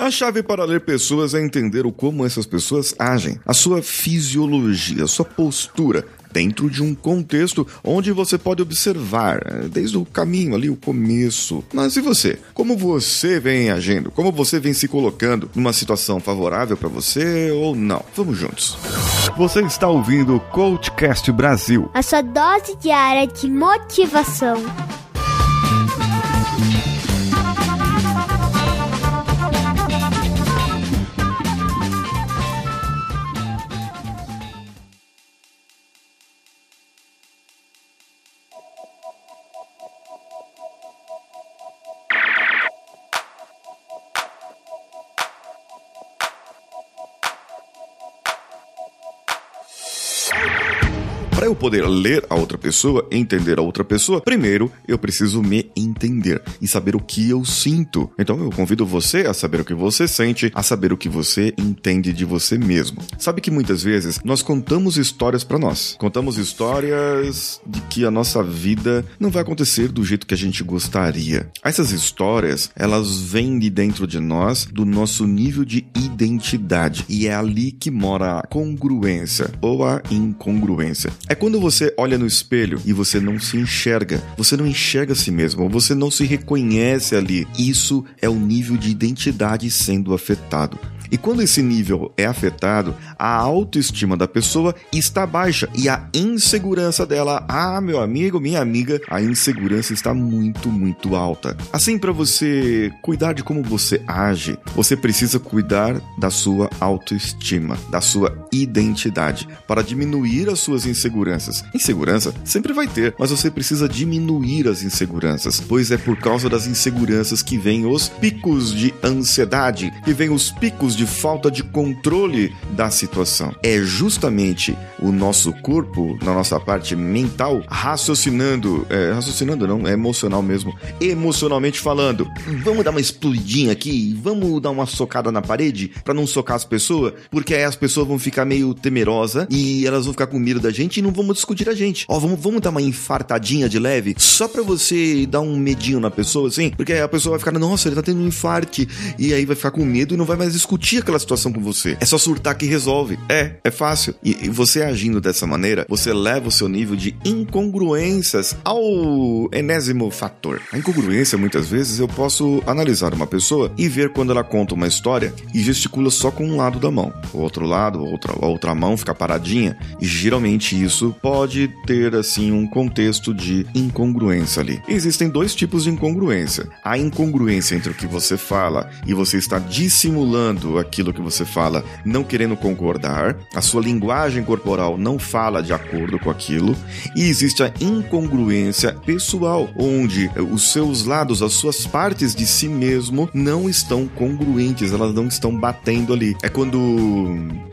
A chave para ler pessoas é entender o como essas pessoas agem, a sua fisiologia, a sua postura, dentro de um contexto onde você pode observar eh, desde o caminho ali, o começo. Mas e você? Como você vem agindo? Como você vem se colocando numa situação favorável para você ou não? Vamos juntos. Você está ouvindo o Coachcast Brasil. A sua dose diária de motivação. Para eu poder ler a outra pessoa, entender a outra pessoa, primeiro eu preciso me entender e saber o que eu sinto. Então eu convido você a saber o que você sente, a saber o que você entende de você mesmo. Sabe que muitas vezes nós contamos histórias para nós. Contamos histórias de que a nossa vida não vai acontecer do jeito que a gente gostaria. Essas histórias, elas vêm de dentro de nós, do nosso nível de identidade. E é ali que mora a congruência ou a incongruência. É quando você olha no espelho e você não se enxerga, você não enxerga a si mesmo, você não se reconhece ali. Isso é o nível de identidade sendo afetado. E quando esse nível é afetado, a autoestima da pessoa está baixa e a insegurança dela, ah, meu amigo, minha amiga, a insegurança está muito, muito alta. Assim, para você cuidar de como você age, você precisa cuidar da sua autoestima, da sua identidade, para diminuir as suas inseguranças. Insegurança sempre vai ter, mas você precisa diminuir as inseguranças, pois é por causa das inseguranças que vêm os picos de ansiedade, que vêm os picos de de falta de controle da situação. É justamente o nosso corpo, na nossa parte mental, raciocinando, é, raciocinando não, é emocional mesmo, emocionalmente falando. Vamos dar uma explodidinha aqui, vamos dar uma socada na parede para não socar as pessoas, porque aí as pessoas vão ficar meio temerosas e elas vão ficar com medo da gente e não vamos discutir a gente. Ó, vamos, vamos dar uma infartadinha de leve, só pra você dar um medinho na pessoa, assim, porque aí a pessoa vai ficar, nossa, ele tá tendo um infarte, e aí vai ficar com medo e não vai mais discutir discutir aquela situação com você. É só surtar que resolve. É, é fácil. E, e você agindo dessa maneira, você leva o seu nível de incongruências ao enésimo fator. A incongruência, muitas vezes, eu posso analisar uma pessoa e ver quando ela conta uma história e gesticula só com um lado da mão. O outro lado, outra, a outra mão fica paradinha. E geralmente isso pode ter, assim, um contexto de incongruência ali. Existem dois tipos de incongruência. A incongruência entre o que você fala e você está dissimulando aquilo que você fala não querendo concordar, a sua linguagem corporal não fala de acordo com aquilo, e existe a incongruência pessoal, onde os seus lados, as suas partes de si mesmo não estão congruentes, elas não estão batendo ali. É quando,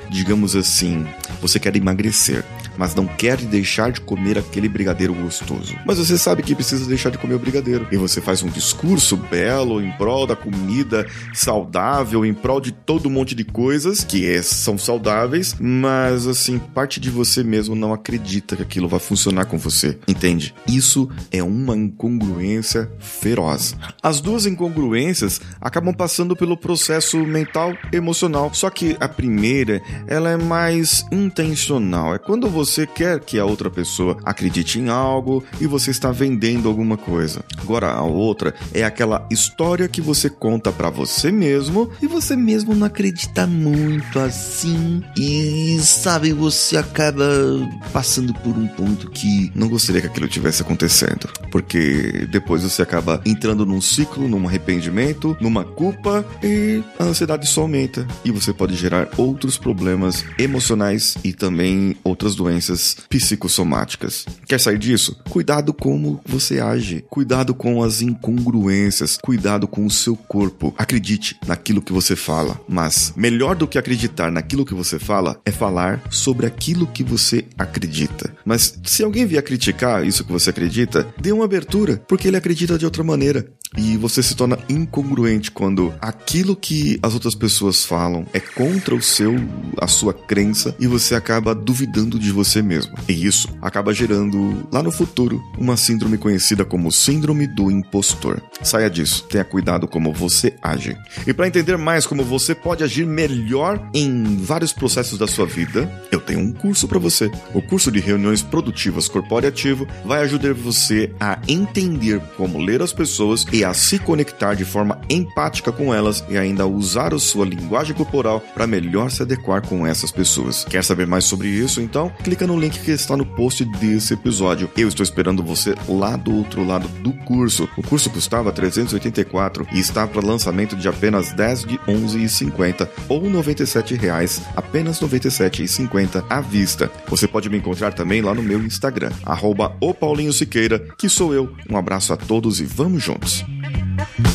digamos assim, você quer emagrecer mas não quer deixar de comer aquele brigadeiro gostoso. Mas você sabe que precisa deixar de comer o brigadeiro. E você faz um discurso belo em prol da comida saudável, em prol de todo um monte de coisas que é, são saudáveis, mas assim, parte de você mesmo não acredita que aquilo vai funcionar com você. Entende? Isso é uma incongruência feroz. As duas incongruências acabam passando pelo processo mental emocional. Só que a primeira, ela é mais intencional. É quando você você quer que a outra pessoa acredite em algo e você está vendendo alguma coisa. Agora a outra é aquela história que você conta para você mesmo e você mesmo não acredita muito assim e sabe você acaba passando por um ponto que não gostaria que aquilo tivesse acontecendo, porque depois você acaba entrando num ciclo, num arrependimento, numa culpa e a ansiedade só aumenta e você pode gerar outros problemas emocionais e também outras doenças psicossomáticas. Quer sair disso? Cuidado como você age, cuidado com as incongruências, cuidado com o seu corpo. Acredite naquilo que você fala, mas melhor do que acreditar naquilo que você fala é falar sobre aquilo que você acredita. Mas se alguém vier criticar isso que você acredita, dê uma abertura, porque ele acredita de outra maneira. E você se torna incongruente quando aquilo que as outras pessoas falam é contra o seu, a sua crença e você acaba duvidando de você mesmo. E isso acaba gerando lá no futuro uma síndrome conhecida como síndrome do impostor. Saia disso, tenha cuidado como você age. E para entender mais como você pode agir melhor em vários processos da sua vida, eu tenho um curso para você. O curso de reuniões produtivas corporativo vai ajudar você a entender como ler as pessoas a se conectar de forma empática com elas e ainda usar a sua linguagem corporal para melhor se adequar com essas pessoas. Quer saber mais sobre isso? Então, clica no link que está no post desse episódio. Eu estou esperando você lá do outro lado do curso. O curso custava 384 e está para lançamento de apenas 10 de 11,50 ou 97 reais, apenas R$ 97,50 à vista. Você pode me encontrar também lá no meu Instagram, arroba o Paulinho Siqueira, que sou eu. Um abraço a todos e vamos juntos!